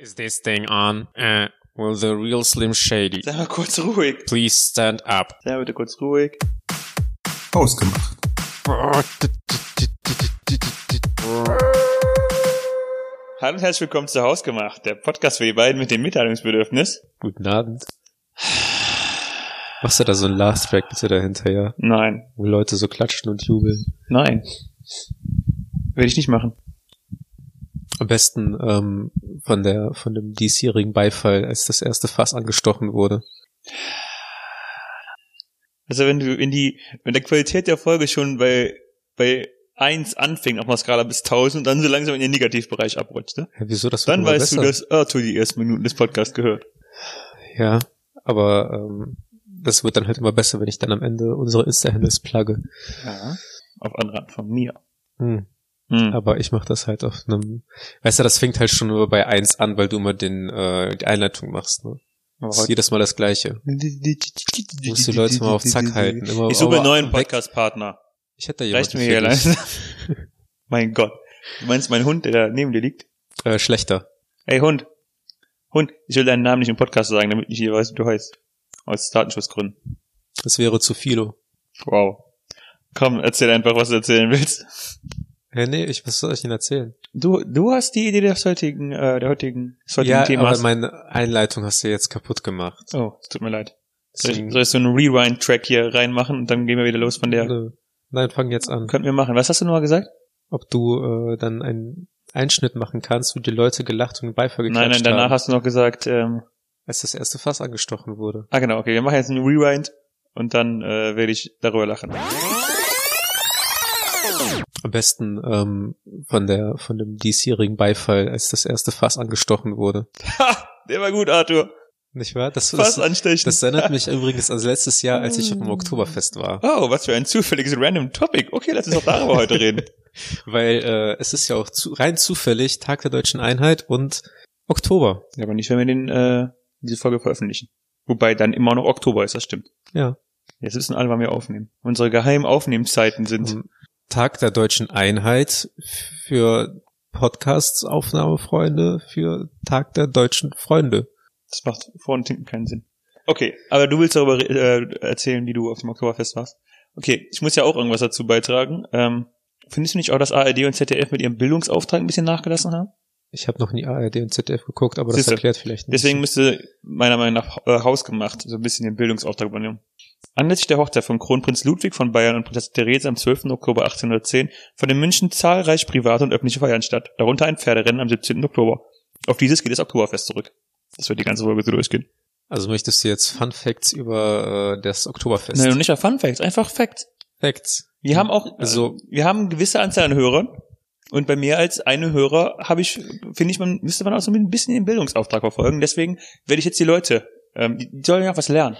Is this thing on? Uh, will the real Slim Shady Sei mal kurz ruhig. please stand up? Sei bitte kurz ruhig. Ausgemacht. Hallo und herzlich willkommen zu Hausgemacht, der Podcast für die beiden mit dem Mitteilungsbedürfnis. Guten Abend. Machst du da so ein Last Track bitte dahinter, ja? Nein, Wo Leute so klatschen und jubeln. nein. Will ich nicht machen. Am besten ähm, von der von dem diesjährigen Beifall, als das erste Fass angestochen wurde. Also wenn du in die, wenn der Qualität der Folge schon bei, bei eins anfängt auf einer Skala bis 1000 und dann so langsam in den Negativbereich abrutscht, ne? Ja, wieso das Dann weißt du, besser. dass Arthur die ersten Minuten des Podcasts gehört. Ja, aber ähm, das wird dann halt immer besser, wenn ich dann am Ende unsere Insta-Handles plugge. Ja. Auf Anrat von mir. Hm. Hm. Aber ich mache das halt auf einem, weißt du, das fängt halt schon nur bei eins an, weil du immer den äh, die Einleitung machst. Ne? Das ist jedes Mal das Gleiche. Du musst die Leute mal auf Zack halten. Immer, Ich suche einen neuen Podcast-Partner. Ich hätte da Reicht jemanden mir hier leise. mein Gott. Du meinst mein Hund, der da neben dir liegt? Äh, schlechter. Hey Hund. Hund, ich will deinen Namen nicht im Podcast sagen, damit ich hier weiß, wie du heißt. Aus Datenschutzgründen. Das wäre zu Philo. Wow. Komm, erzähl einfach, was du erzählen willst. Ja, nee, ich, was soll ich Ihnen erzählen? Du, du hast die Idee des heutigen, äh, der heutigen, des heutigen Ja, aber Themas. meine Einleitung hast du jetzt kaputt gemacht. oh, es tut mir leid. Soll ich, soll ich so einen Rewind-Track hier reinmachen und dann gehen wir wieder los von der. Nö. Nein, fang jetzt an. Könnten wir machen. Was hast du nochmal gesagt? Ob du äh, dann einen Einschnitt machen kannst, wo die Leute gelacht und Beifall geklatscht Nein, nein, danach haben, hast du noch gesagt, ähm, als das erste Fass angestochen wurde. ah genau, okay, wir machen jetzt einen Rewind und dann äh, werde ich darüber lachen. Am besten ähm, von der von dem diesjährigen Beifall, als das erste Fass angestochen wurde. Ha, der war gut, Arthur. Nicht wahr? Das, Fast das, anstechen. das erinnert mich übrigens an letztes Jahr, als ich auf dem Oktoberfest war. Oh, was für ein zufälliges random Topic. Okay, lass uns auch darüber heute reden. Weil äh, es ist ja auch zu, rein zufällig Tag der Deutschen Einheit und Oktober. Ja, aber nicht, wenn wir den, äh, diese Folge veröffentlichen. Wobei dann immer noch Oktober ist, das stimmt. Ja. Jetzt wissen alle, wann wir aufnehmen. Unsere geheimen Aufnehmenszeiten sind. Am Tag der Deutschen Einheit für Podcasts-Aufnahmefreunde, für Tag der deutschen Freunde. Das macht vor und hinten keinen Sinn. Okay, aber du willst darüber äh, erzählen, wie du auf dem Oktoberfest warst. Okay, ich muss ja auch irgendwas dazu beitragen. Ähm, findest du nicht auch, dass ARD und ZDF mit ihrem Bildungsauftrag ein bisschen nachgelassen haben? Ich habe noch nie ARD und ZDF geguckt, aber das Siehste. erklärt vielleicht nicht. Deswegen müsste meiner Meinung nach äh, hausgemacht so ein bisschen den Bildungsauftrag übernehmen. Anlässlich der Hochzeit von Kronprinz Ludwig von Bayern und Prinzessin Therese am 12. Oktober 1810 fanden in München zahlreich private und öffentliche Feiern statt, darunter ein Pferderennen am 17. Oktober. Auf dieses geht das Oktoberfest zurück. Das wird die ganze Folge so durchgehen. Also möchtest du jetzt Fun Facts über äh, das Oktoberfest? Nein, nicht Fun Facts, einfach Facts. Facts. Wir haben auch, Also- also, wir haben eine gewisse Anzahl an Hörern. Und bei mehr als eine Hörer habe ich, finde ich, man müsste man auch so ein bisschen den Bildungsauftrag verfolgen. Deswegen werde ich jetzt die Leute, ähm, die, sollen ja auch was lernen.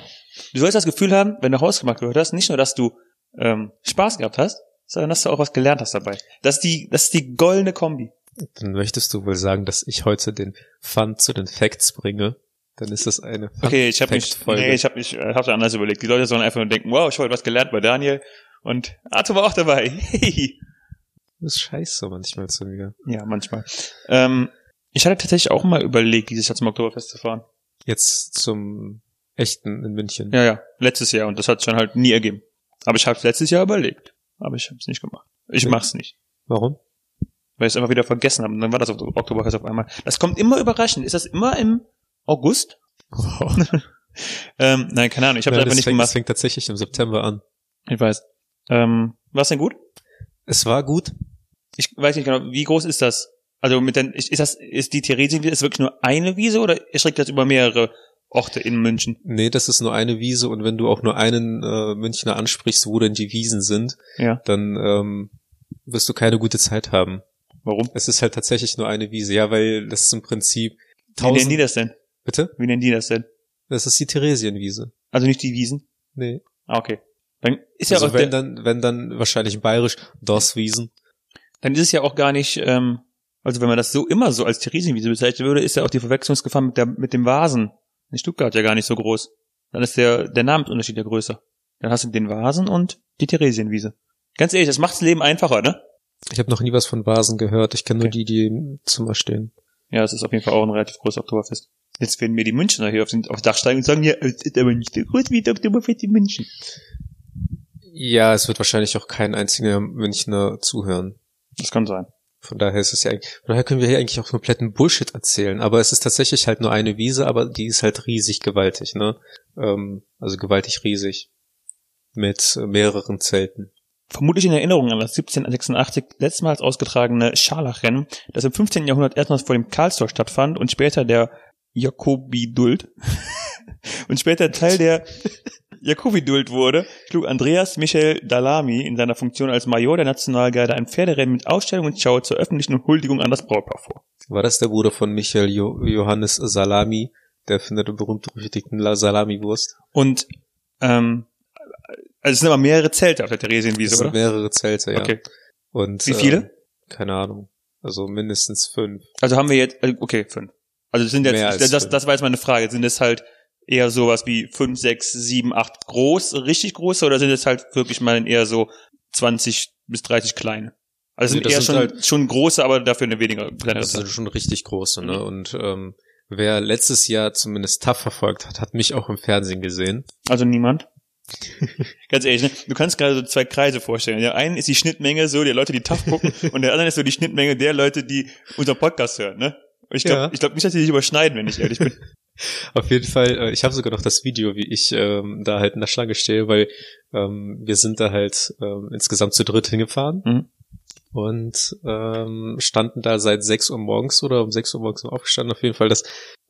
Du sollst das Gefühl haben, wenn du Hausgemacht gehört hast, nicht nur, dass du ähm, Spaß gehabt hast, sondern dass du auch was gelernt hast dabei. Das ist die, das ist die goldene Kombi. Dann möchtest du wohl sagen, dass ich heute den Fun zu den Facts bringe. Dann ist das eine Fun Okay, ich habe mich, nee, ich habe mich, äh, hab's anders überlegt. Die Leute sollen einfach nur denken, wow, ich habe heute was gelernt bei Daniel und Arthur war auch dabei. Das ist scheiße manchmal zu mir. Ja, manchmal. Ähm, ich hatte tatsächlich auch mal überlegt, dieses Jahr zum Oktoberfest zu fahren. Jetzt zum echten in München. Ja, ja, letztes Jahr und das hat schon halt nie ergeben. Aber ich habe es letztes Jahr überlegt, aber ich habe es nicht gemacht. Ich Okay. mach's nicht, Warum? weil ich es einfach wieder vergessen habe. Und dann war das auf Oktoberfest auf einmal. Das kommt immer überraschend. Ist das immer im August? Wow. Ähm, nein, keine Ahnung. Ich habe Ja, es einfach das, nicht fängt, das gemacht. fängt tatsächlich im September an. Ich weiß. Ähm, war's denn gut? Es war gut. Ich weiß nicht genau. Wie groß ist das? Also mit den, ist das, ist die Theresienwiese ist wirklich nur eine Wiese oder erstreckt das über mehrere Orte in München? Nee, das ist nur eine Wiese und wenn du auch nur einen äh, Münchner ansprichst, wo denn die Wiesen sind, Ja. dann ähm, wirst du keine gute Zeit haben. Warum? Es ist halt tatsächlich nur eine Wiese, ja, weil das ist im Prinzip Wie nennen die tausend. das denn? Bitte? Wie nennen die das denn? Das ist die Theresienwiese. Also nicht die Wiesen? Nee. Ah, okay. Dann ist ja also auch wenn dann, wenn dann wahrscheinlich bayerisch das Wiesen. dann ist es ja auch gar nicht, ähm, also wenn man das so immer so als Theresienwiese bezeichnen würde, ist ja auch die Verwechslungsgefahr mit der mit dem Vasen in Stuttgart ja gar nicht so groß. Dann ist der der Namensunterschied ja größer. Dann hast du den Vasen und die Theresienwiese. Ganz ehrlich, das macht das Leben einfacher, ne? Ich habe noch nie was von Vasen gehört. Ich kenne nur Okay. die, die im Zimmer stehen. Ja, es ist auf jeden Fall auch ein relativ großes Oktoberfest. Jetzt werden mir die Münchner hier auf den, aufs Dach steigen und sagen, ja, es ist aber nicht so groß wie das Oktoberfest in München. Ja, es wird wahrscheinlich auch kein einziger Münchner zuhören. Das kann sein. Von daher ist es ja, von daher können wir hier eigentlich auch kompletten Bullshit erzählen. Aber es ist tatsächlich halt nur eine Wiese, aber die ist halt riesig gewaltig, ne? Ähm, also gewaltig riesig. Mit mehreren Zelten. Vermutlich in Erinnerung an das 1786 letztmals ausgetragene Scharlachrennen, das im 15. Jahrhundert erstmals vor dem Karlstor stattfand und später der Jakobidult und später Teil der Jakobidult wurde, schlug Andreas Michael Dalami in seiner Funktion als Major der Nationalgarde ein Pferderennen mit Ausstellung und Schau zur öffentlichen Huldigung an das Brautpaar vor. War das der Bruder von Michael jo Johannes Salami, der Erfinder der berühmt-berüchtigten La- Salami-Wurst? Und ähm, also es sind aber mehrere Zelte auf der Es Theresienwiese, sind oder? mehrere Zelte, ja. Okay. Und, Wie viele? Ähm, keine Ahnung. Also mindestens fünf. Also haben wir jetzt, äh, okay, fünf. Also sind jetzt, das, fünf. das war jetzt meine Frage. Sind es halt eher sowas wie fünf, sechs, sieben, acht groß, richtig große, oder sind es halt wirklich mal eher so 20 bis 30 kleine? Also Nee, sind eher sind schon, halt- schon große, aber dafür eine weniger kleinere Das sind schon richtig große, ne? Mhm. Und ähm, wer letztes Jahr zumindest TAF verfolgt hat, hat mich auch im Fernsehen gesehen. Also niemand? Ganz ehrlich, ne? du kannst gerade so zwei Kreise vorstellen. Der eine ist die Schnittmenge so der Leute, die TAF gucken, und der andere ist so die Schnittmenge der Leute, die unseren Podcast hören, ne? Und ich glaube Ja. ich glaub nicht, dass die sich überschneiden, wenn ich ehrlich bin. Auf jeden Fall, äh, ich habe sogar noch das Video, wie ich ähm, da halt in der Schlange stehe, weil ähm, wir sind da halt ähm, insgesamt zu dritt hingefahren Mhm. und ähm, standen da seit 6 Uhr morgens oder um 6 Uhr morgens aufgestanden. Auf jeden Fall, das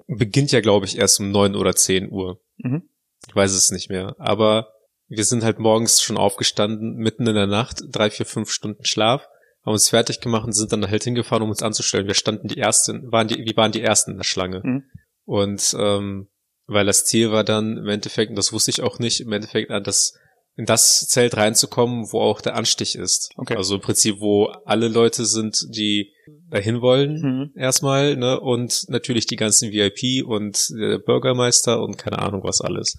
beginnt ja, glaube ich, erst um 9 oder 10 Uhr. Mhm. Ich weiß es nicht mehr. Aber wir sind halt morgens schon aufgestanden, mitten in der Nacht, drei, vier, fünf Stunden Schlaf, haben uns fertig gemacht und sind dann halt hingefahren, um uns anzustellen. Wir standen die ersten, waren die, wir waren die ersten in der Schlange. Mhm. Und ähm, weil das Ziel war dann im Endeffekt, und das wusste ich auch nicht, im Endeffekt an das in das Zelt reinzukommen, wo auch der Anstich ist. Okay. Also im Prinzip, wo alle Leute sind, die dahin wollen, Mhm. erstmal, ne, und natürlich die ganzen VIP und der Bürgermeister und keine Ahnung was alles.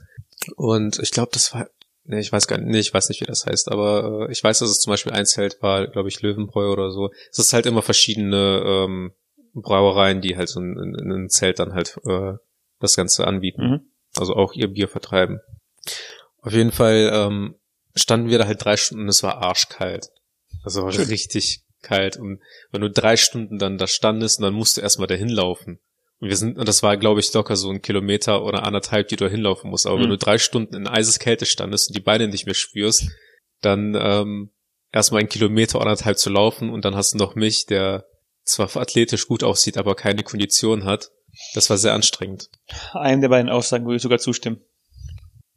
Und ich glaube, das war, ne, ich weiß gar nicht, nee, ich weiß nicht, wie das heißt, aber äh, ich weiß, dass es zum Beispiel ein Zelt war, glaube ich, Löwenbräu oder so. Es ist halt immer verschiedene ähm, Brauereien, die halt so in, in, in einem Zelt dann halt äh, das Ganze anbieten. Mhm. Also auch ihr Bier vertreiben. Auf jeden Fall ähm, standen wir da halt drei Stunden und es war arschkalt. Also war richtig kalt. Und wenn du drei Stunden dann da standest und dann musst du erstmal dahin laufen. Und wir sind, und das war, glaube ich, locker so ein Kilometer oder anderthalb, die du hinlaufen musst. Aber Mhm. wenn du drei Stunden in Eiseskälte standest und die Beine nicht mehr spürst, dann ähm, erstmal einen Kilometer oder anderthalb zu laufen und dann hast du noch mich, der zwar athletisch gut aussieht, aber keine Kondition hat. Das war sehr anstrengend. Einem der beiden Aussagen würde ich sogar zustimmen.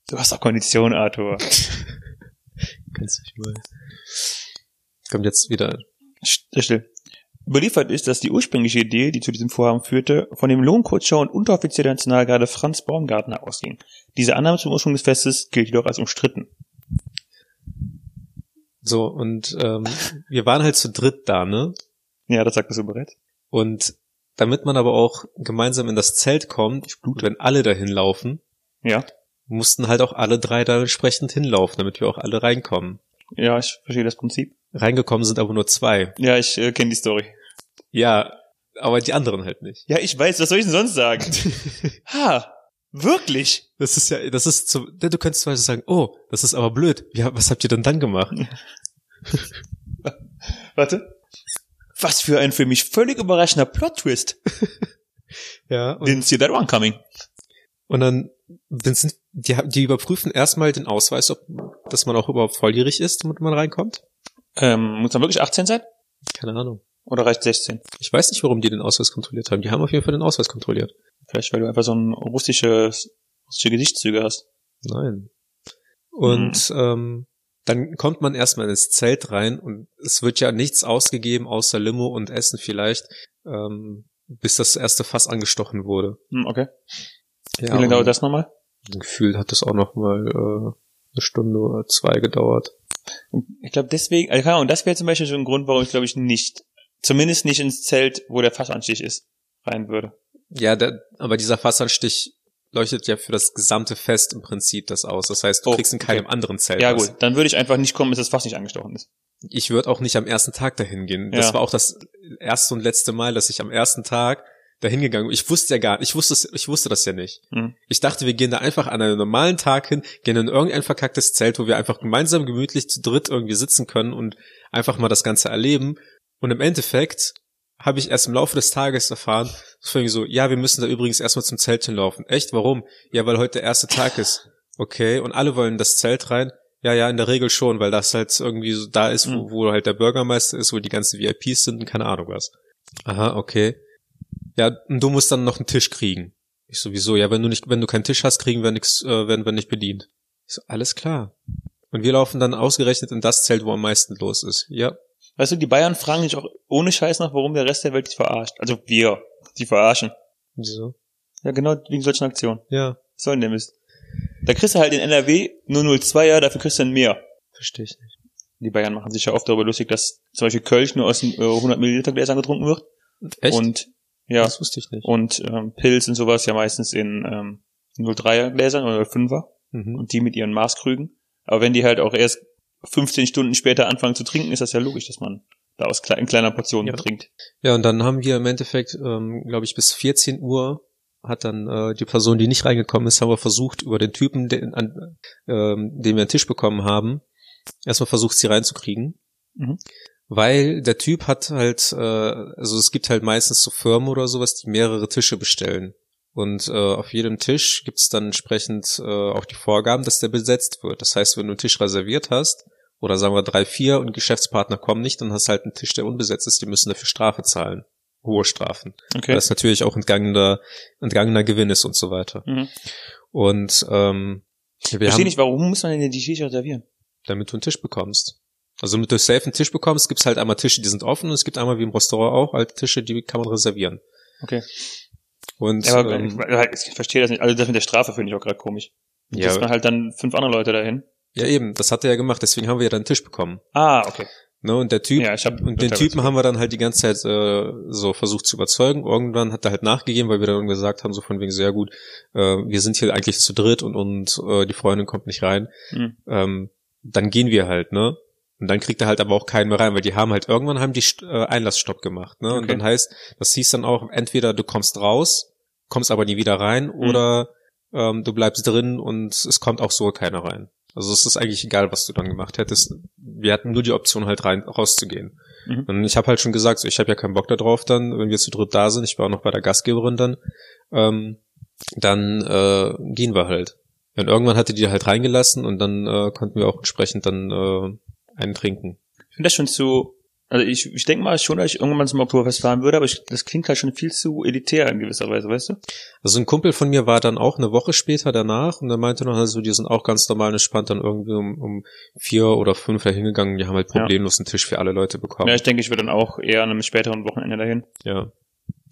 Du hast doch Kondition, Arthur. Kannst dich mal. Kommt jetzt wieder. St- Still. Überliefert ist, dass die ursprüngliche Idee, die zu diesem Vorhaben führte, von dem Lohnkutscher und Unteroffizier der Nationalgarde Franz Baumgartner ausging. Diese Annahme zum Ursprung des Festes gilt jedoch als umstritten. So, und ähm, wir waren halt zu dritt da, ne? Ja, das sagt das so bereits. Und damit man aber auch gemeinsam in das Zelt kommt, wenn alle dahin laufen, Ja. mussten halt auch alle drei da entsprechend hinlaufen, damit wir auch alle reinkommen. Ja, ich verstehe das Prinzip. Reingekommen sind aber nur zwei. Ja, ich äh, kenne die Story. Ja, aber die anderen halt nicht. Ja, ich weiß, was soll ich denn sonst sagen? ha, wirklich? Das ist ja, das ist so, du könntest zum Beispiel sagen, oh, das ist aber blöd. Ja, was habt ihr denn dann gemacht? Warte. Was für ein für mich völlig überraschender Plot-Twist. Ja, und, Didn't see that one coming. und dann dann sind, die, die überprüfen erstmal den Ausweis, ob, dass man auch überhaupt volljährig ist, damit man reinkommt. Ähm, muss man wirklich 18 sein? Keine Ahnung. Oder reicht 16? Ich weiß nicht, warum die den Ausweis kontrolliert haben. Die haben auf jeden Fall den Ausweis kontrolliert. Vielleicht, weil du einfach so ein russisches, russische Gesichtszüge hast. Nein. Und ähm, dann kommt man erstmal ins Zelt rein und es wird ja nichts ausgegeben außer Limo und Essen vielleicht, ähm, bis das erste Fass angestochen wurde. Hm, okay. Ja, Wie lange dauert das nochmal? Gefühlt hat das auch noch mal äh, eine Stunde oder zwei gedauert. Ich glaube deswegen, also keine Ahnung, das wäre zum Beispiel schon ein Grund, warum ich glaube ich nicht, zumindest nicht ins Zelt, wo der Fassanstich ist, rein würde. Ja, der, aber dieser Fassanstich leuchtet ja für das gesamte Fest im Prinzip das aus. Das heißt, du Oh, kriegst in okay. keinem anderen Zelt Ja was. gut, dann würde ich einfach nicht kommen, bis das Fass nicht angestochen ist. ich würde auch nicht am ersten Tag dahin gehen. Das Ja. war auch das erste und letzte Mal, dass ich am ersten Tag dahin gegangen. Ich wusste ja gar nicht, ich wusste, das- ich wusste das ja nicht. Mhm. Ich dachte, wir gehen da einfach an einem normalen Tag hin, gehen in irgendein verkacktes Zelt, wo wir einfach gemeinsam gemütlich zu dritt irgendwie sitzen können und einfach mal das Ganze erleben. Und im Endeffekt habe ich erst im Laufe des Tages erfahren, so irgendwie so, ja, wir müssen da übrigens erstmal zum Zelt hinlaufen. Echt? Warum? Ja, weil heute der erste Tag ist. Okay, und alle wollen in das Zelt rein. Ja, ja, in der Regel schon, weil das halt irgendwie so da ist, wo, Mhm. wo halt der Bürgermeister ist, wo die ganzen VIPs sind und keine Ahnung was. Aha, okay. Ja, und du musst dann noch einen Tisch kriegen. Ich sowieso, ja, wenn du nicht, wenn du keinen Tisch hast, kriegen wir nix, äh, werden wir nicht bedient. Ich so, alles klar. Und wir laufen dann ausgerechnet in das Zelt, wo am meisten los ist. Ja, Weißt du, die Bayern fragen sich auch ohne Scheiß nach, warum der Rest der Welt die verarscht. Also wir, die verarschen. wieso? Ja, genau wegen solchen Aktionen. Ja, Was soll denn der Mist? Da kriegst du halt in NRW nur 0,2er, dafür kriegst du dann mehr. verstehe ich nicht. Die Bayern machen sich ja oft darüber lustig, dass zum Beispiel Kölsch nur aus den, äh, 100 Milliliter Gläsern getrunken wird. Echt? Und, ja, Das wusste ich nicht. und ähm, Pilz und sowas ja meistens in ähm, 0,3er Gläsern oder 5er. Mhm. und die mit ihren Maßkrügen. Aber wenn die halt auch erst 15 Stunden später anfangen zu trinken, ist das ja logisch, dass man da aus kle in kleiner Portion Ja. trinkt. Ja, und dann haben wir im Endeffekt, ähm, glaube ich, bis 14 Uhr hat dann äh, die Person, die nicht reingekommen ist, haben wir versucht, über den Typen, den, an, ähm, den wir einen Tisch bekommen haben, erstmal versucht, sie reinzukriegen. Mhm. Weil der Typ hat halt, äh, also es gibt halt meistens so Firmen oder sowas, die mehrere Tische bestellen. Und äh, auf jedem Tisch gibt es dann entsprechend äh, auch die Vorgaben, dass der besetzt wird. Das heißt, wenn du einen Tisch reserviert hast, oder sagen wir drei, vier und Geschäftspartner kommen nicht, dann hast du halt einen Tisch, der unbesetzt ist, die müssen dafür Strafe zahlen. Hohe Strafen. Okay. Weil das natürlich auch entgangener, entgangener Gewinn ist und so weiter. Mhm. Und ähm, wir Verstehe haben, nicht, warum muss man denn die Shisha reservieren? damit du einen Tisch bekommst. Also damit du safe einen Tisch bekommst, gibt's halt einmal Tische, die sind offen und es gibt einmal wie im Restaurant auch alte Tische, die kann man reservieren. Okay. Und Ja, aber ähm, ich, ich verstehe das nicht. Also das mit der Strafe finde ich auch gerade komisch. Da Ja. ja. man halt dann fünf andere Leute dahin. ja eben, das hat er ja gemacht, deswegen haben wir ja dann einen Tisch bekommen. Ah, okay. Ne, und der Typ, Ja, ich hab und den Typen haben wir dann halt die ganze Zeit äh, so versucht zu überzeugen. Irgendwann hat er halt nachgegeben, weil wir dann gesagt haben, so von wegen sehr gut, äh, wir sind hier eigentlich zu dritt und, und äh, die Freundin kommt nicht rein. Mhm. Ähm, dann gehen wir halt, ne? Und dann kriegt er halt aber auch keinen mehr rein, weil die haben halt irgendwann haben die äh, Einlassstopp gemacht, ne? Und Okay. dann heißt, das hieß dann auch, entweder du kommst raus, kommst aber nie wieder rein, Mhm. oder ähm, du bleibst drin und es kommt auch so keiner rein. Also es ist eigentlich egal, was du dann gemacht hättest. Wir hatten nur die Option halt rein rauszugehen. Mhm. Und ich habe halt schon gesagt, so, ich habe ja keinen Bock da drauf dann, wenn wir zu dritt da sind, ich war auch noch bei der Gastgeberin dann, ähm, dann äh, gehen wir halt. Und irgendwann hatte die halt reingelassen und dann äh, konnten wir auch entsprechend dann äh, einen trinken. Ich finde das schon zu, also ich, ich denke mal schon, dass ich irgendwann zum Oktoberfest fahren würde, aber ich, das klingt halt schon viel zu elitär in gewisser Weise, weißt du? Also ein Kumpel von mir war dann auch eine Woche später danach und der meinte noch, also die sind auch ganz normal entspannt dann irgendwie um, um vier oder fünf da hingegangen, die haben halt Ja. problemlos einen Tisch für alle Leute bekommen. Ja, ich denke, ich würde dann auch eher an einem späteren Wochenende dahin. Ja.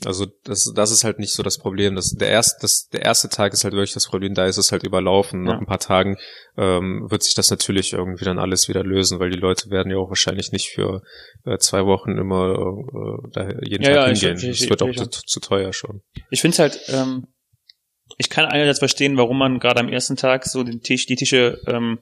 Also das, das ist halt nicht so das Problem. Das, der, erste, das, der erste Tag ist halt wirklich das Problem, da ist es halt überlaufen. Nach Ja. ein paar Tagen ähm, wird sich das natürlich irgendwie dann alles wieder lösen, weil die Leute werden ja auch wahrscheinlich nicht für äh, zwei Wochen immer äh, da jeden Ja, Tag ja, ich- hingehen. ich- Das wird auch ich- zu, zu teuer schon. Ich finde es halt, ähm, ich kann einerseits verstehen, warum man gerade am ersten Tag so den Tisch, die Tische ähm,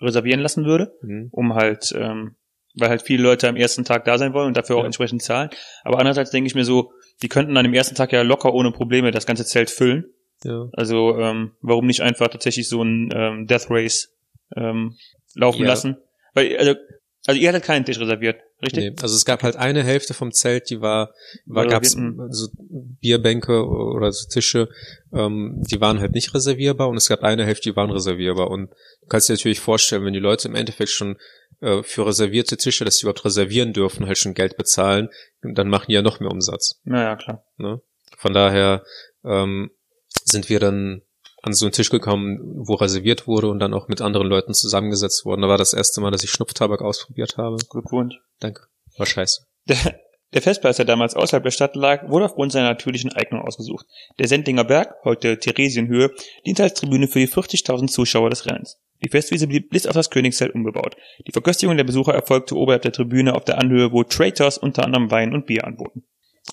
reservieren lassen würde, Mhm. um halt, ähm, weil halt viele Leute am ersten Tag da sein wollen und dafür auch entsprechend zahlen. Aber andererseits denke ich mir so, die könnten an dem ersten Tag ja locker ohne Probleme das ganze Zelt füllen. Ja. Also ähm, warum nicht einfach tatsächlich so ein ähm, Death Race ähm, laufen Ja. lassen? Weil, also, also ihr hattet keinen Tisch reserviert, richtig? Nee, also es gab halt eine Hälfte vom Zelt, die war, war gab's mhm. so Bierbänke oder so Tische, ähm, die waren halt nicht reservierbar und es gab eine Hälfte, die waren reservierbar und du kannst dir natürlich vorstellen, wenn die Leute im Endeffekt schon äh, für reservierte Tische, dass sie überhaupt reservieren dürfen, halt schon Geld bezahlen, dann machen die ja noch mehr Umsatz. Naja, klar. Ne? Von daher ähm, sind wir dann an so einen Tisch gekommen, wo reserviert wurde und dann auch mit anderen Leuten zusammengesetzt worden. Da war das erste Mal, dass ich Schnupftabak ausprobiert habe. Glückwunsch. Danke. War scheiße. Der, der Festplatz, der damals außerhalb der Stadt lag, wurde aufgrund seiner natürlichen Eignung ausgesucht. Der Sendlinger Berg, heute Theresienhöhe, diente als Tribüne für die 40.000 Zuschauer des Rennens. Die Festwiese blieb bis auf das Königszelt unbebaut. Die Verköstigung der Besucher erfolgte oberhalb der Tribüne auf der Anhöhe, wo Traitors unter anderem Wein und Bier anboten.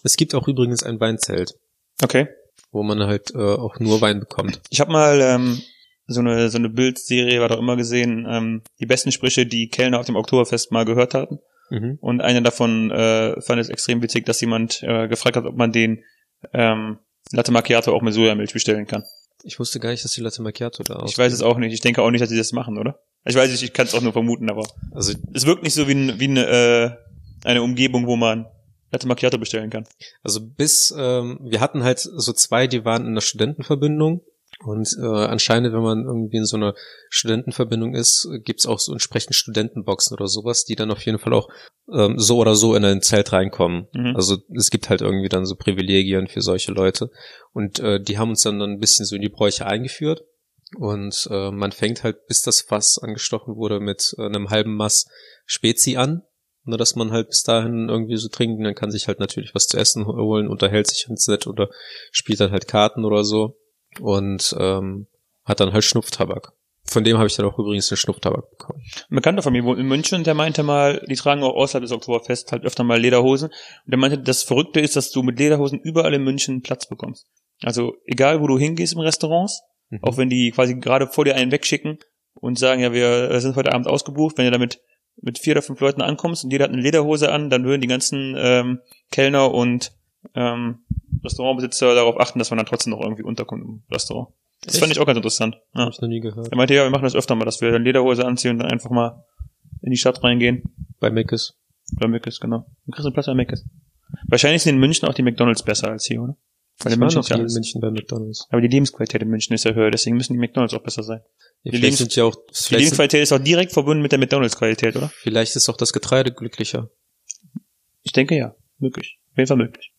Es gibt auch übrigens ein Weinzelt, Okay. Wo man halt äh, auch nur Wein bekommt. Ich habe mal ähm, so eine so eine Bildserie, war doch immer gesehen, ähm, die besten Sprüche, die Kellner auf dem Oktoberfest mal gehört hatten. Mhm. Und einer davon äh, fand es extrem witzig, dass jemand äh, gefragt hat, ob man den ähm, Latte Macchiato auch mit Sojamilch bestellen kann. Ich wusste gar nicht, dass die Latte Macchiato da Ich weiß es auch nicht. Ich denke auch nicht, dass sie das machen, oder? Ich weiß nicht, ich kann es auch nur vermuten, aber Also, es wirkt nicht so wie, ein, wie eine, äh, eine Umgebung, wo man Latte Macchiato bestellen kann. also bis, ähm, wir hatten halt so zwei, die waren in der Studentenverbindung. Und äh, anscheinend, wenn man irgendwie in so einer Studentenverbindung ist, gibt's auch so entsprechend Studentenboxen oder sowas, die dann auf jeden Fall auch ähm, so oder so in ein Zelt reinkommen. Mhm. Also es gibt halt irgendwie dann so Privilegien für solche Leute. Und äh, die haben uns dann, dann ein bisschen so in die Bräuche eingeführt. Und äh, man fängt halt, bis das Fass angestochen wurde, mit äh, einem halben Mass Spezi an. Nur, dass man halt bis dahin irgendwie so trinken, dann kann sich halt natürlich was zu essen holen, unterhält sich ins Set oder spielt dann halt Karten oder so. Und ähm, hat dann halt Schnupftabak. Von dem habe ich dann auch übrigens den Schnupftabak bekommen. Ein Bekannter von mir wohnt in München, der meinte mal, die tragen auch außerhalb des Oktoberfest halt öfter mal Lederhosen. Und der meinte, das Verrückte ist, dass du mit Lederhosen überall in München Platz bekommst. Also egal, wo du hingehst im Restaurants, Mhm. auch wenn die quasi gerade vor dir einen wegschicken und sagen, ja, wir sind heute Abend ausgebucht, wenn du damit mit vier oder fünf Leuten ankommst und jeder hat eine Lederhose an, dann würden die ganzen ähm, Kellner und ähm, Restaurantbesitzer darauf achten, dass man dann trotzdem noch irgendwie unterkommt im Restaurant. Das Echt? fand ich auch ganz interessant. Ja. Hab ich noch nie gehört. Er meinte, ja, wir machen das öfter mal, dass wir dann Lederhose anziehen und dann einfach mal in die Stadt reingehen. Bei Meckes. Bei Meckes, genau. Dann kriegst du Platz bei Meckes. Wahrscheinlich sind in München auch die McDonalds besser als hier, oder? Weil Ich war noch nie in. München bei McDonalds. Aber die Lebensqualität in München ist ja höher, deswegen müssen die McDonalds auch besser sein. Ja, Die Lebens- sind ja auch, Die Lebensqualität ist auch direkt verbunden mit der McDonalds-Qualität, oder? vielleicht ist auch das Getreide glücklicher. Ich denke ja. Möglich. Auf jeden Fall möglich.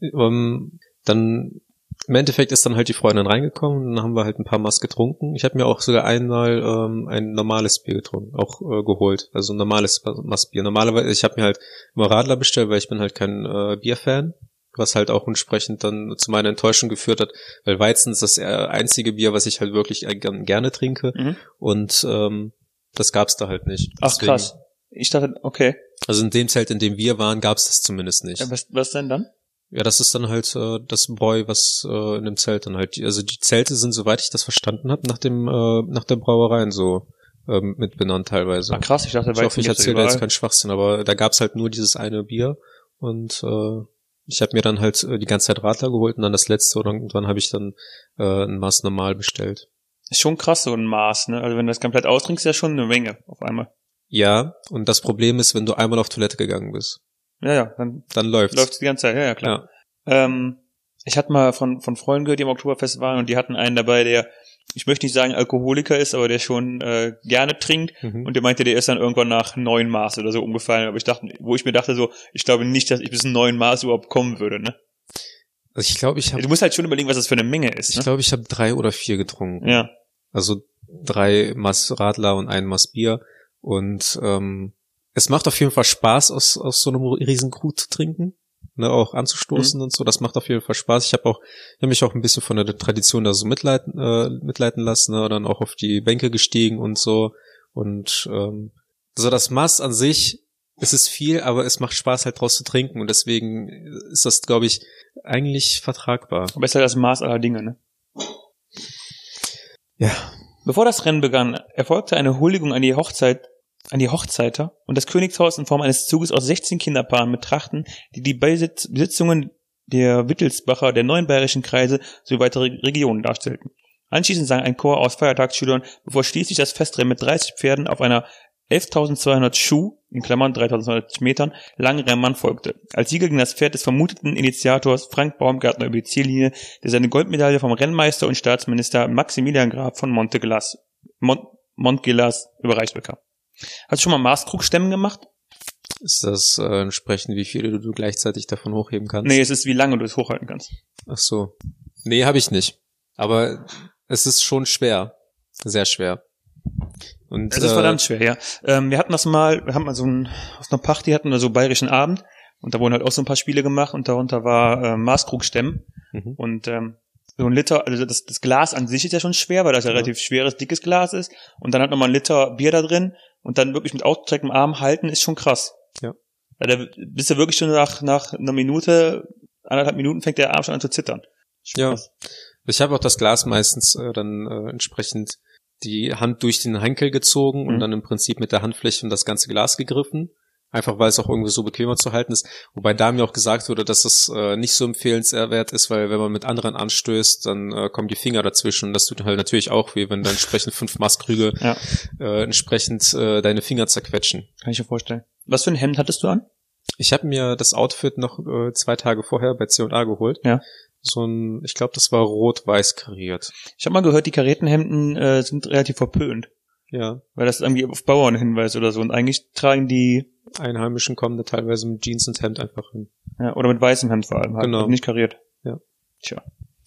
Ähm, dann im Endeffekt ist dann halt die Freundin reingekommen dann haben wir halt ein paar Mass getrunken. Ich habe mir auch sogar einmal ähm, ein normales Bier getrunken, auch äh, geholt, also ein normales Massbier. Normalerweise, ich habe mir halt immer Radler bestellt, weil ich bin halt kein äh, Bierfan, was halt auch entsprechend dann zu meiner Enttäuschung geführt hat, weil Weizen ist das einzige Bier, was ich halt wirklich äh, gern- gerne trinke Mhm. und ähm, das gab's da halt nicht. Ach Deswegen- krass. Ich dachte, okay. Also in dem Zelt, in dem wir waren, gab's das zumindest nicht. Ja, was, was denn dann? Ja, das ist dann halt äh, das Bräu, was äh, in dem Zelt dann halt. Also die Zelte sind, soweit ich das verstanden habe, nach dem äh, nach der Brauereien so ähm, mit benannt teilweise. Ah krass, ich dachte, ich hoffe, ich erzähle jetzt keinen Schwachsinn, aber da gab's halt nur dieses eine Bier und äh, ich habe mir dann halt äh, die ganze Zeit Radler geholt und dann das letzte und irgendwann habe ich dann äh, ein Maß normal bestellt. Ist schon krass, so ein Maß, ne? Also wenn du das komplett austrinkst, ist ja schon eine Menge auf einmal. Ja, und das Problem ist, wenn du einmal auf Toilette gegangen bist, Ja, ja, dann dann läuft's. läuft die ganze Zeit. Ja, ja, klar. Ja. Ähm, ich hatte mal von, von Freunden gehört, die am Oktoberfest waren und die hatten einen dabei, der, ich möchte nicht sagen Alkoholiker ist, aber der schon äh, gerne trinkt Mhm. und der meinte, der ist dann irgendwann nach neun Maß oder so umgefallen. Aber ich dachte, wo ich mir dachte so, ich glaube nicht, dass ich bis neun Maß überhaupt kommen würde, ne? Also ich glaube, ich habe Du musst halt schon überlegen, was das für eine Menge ist, ich ne? glaube, ich habe drei oder vier getrunken. Ja. Also drei Mass Radler und ein Mass Bier. Und ähm, es macht auf jeden Fall Spaß, aus, aus so einem riesen Krug zu trinken. Ne, auch anzustoßen Mhm. und so. Das macht auf jeden Fall Spaß. Ich habe auch, ich hab mich auch ein bisschen von der Tradition da so mitleiten, äh, mitleiten lassen, ne, dann auch auf die Bänke gestiegen und so. Und ähm, so das Mass an sich, es ist viel, aber es macht Spaß halt draus zu trinken. Und deswegen ist das, glaube ich, eigentlich vertragbar. Aber ist halt das Maß aller Dinge, ne? Ja. Bevor das Rennen begann, erfolgte eine Huldigung an die Hochzeit, an die Hochzeiter und das Königshaus in Form eines Zuges aus 16 Kinderpaaren mit Trachten, die die Besitz Besitzungen der Wittelsbacher, der neuen bayerischen Kreise sowie weitere Regionen darstellten. Anschließend sang ein Chor aus Feiertagsschülern, bevor schließlich das Festrennen mit 30 Pferden auf einer 11.200 Schuh, in Klammern 3.200 Metern, langen Rennbahn folgte. Als Sieger ging das Pferd des vermuteten Initiators Frank Baumgartner über die Ziellinie, der seine Goldmedaille vom Rennmeister und Staatsminister Maximilian Graf von Monteglas, Mont, Montgelas überreicht bekam. Hast du schon mal Maßkrugstemmen gemacht? Ist das äh, entsprechend, wie viele du gleichzeitig davon hochheben kannst? Nee, es ist wie lange du es hochhalten kannst. Ach so. Nee, habe ich nicht. Aber es ist schon schwer. Sehr schwer. Und, Es ist äh, verdammt schwer, ja. Ähm, wir hatten das mal, wir haben mal so ein, aus einer Party hatten wir so bayerischen Abend und da wurden halt auch so ein paar Spiele gemacht und darunter war äh, Maßkrugstemmen Mhm. und ähm, so ein Liter, also das, das Glas an sich ist ja schon schwer, weil das ja, Ja. relativ schweres, dickes Glas ist und dann hat nochmal ein Liter Bier da drin und dann wirklich mit ausgestrecktem Arm halten ist schon krass. Ja. Weil da bist du wirklich schon nach, nach einer Minute, anderthalb Minuten fängt der Arm schon an zu zittern. Ja. Ich habe auch das Glas meistens äh, dann äh, entsprechend die Hand durch den Henkel gezogen und Mhm. dann im Prinzip mit der Handfläche in das ganze Glas gegriffen. Einfach weil es auch irgendwie so bequemer zu halten ist. Wobei da mir auch gesagt wurde, dass es äh, nicht so empfehlenswert ist, weil wenn man mit anderen anstößt, dann äh, kommen die Finger dazwischen. Und das tut halt natürlich auch weh, wenn dann entsprechend fünf Maßkrüge Ja. äh, entsprechend äh, deine Finger zerquetschen. Kann ich mir vorstellen. Was für ein Hemd hattest du an? Ich habe mir das Outfit noch äh, zwei Tage vorher bei C&A geholt. Ja. So ein, ich glaube, das war rot-weiß kariert. Ich habe mal gehört, die Karetenhemden äh, sind relativ verpönt, Ja. weil das irgendwie auf Bauern hinweist oder so. Und eigentlich tragen die, Einheimischen kommen da teilweise mit Jeans und Hemd einfach hin. ja, oder mit weißem Hemd vor allem, halt, Genau. nicht kariert. Ja. Tja.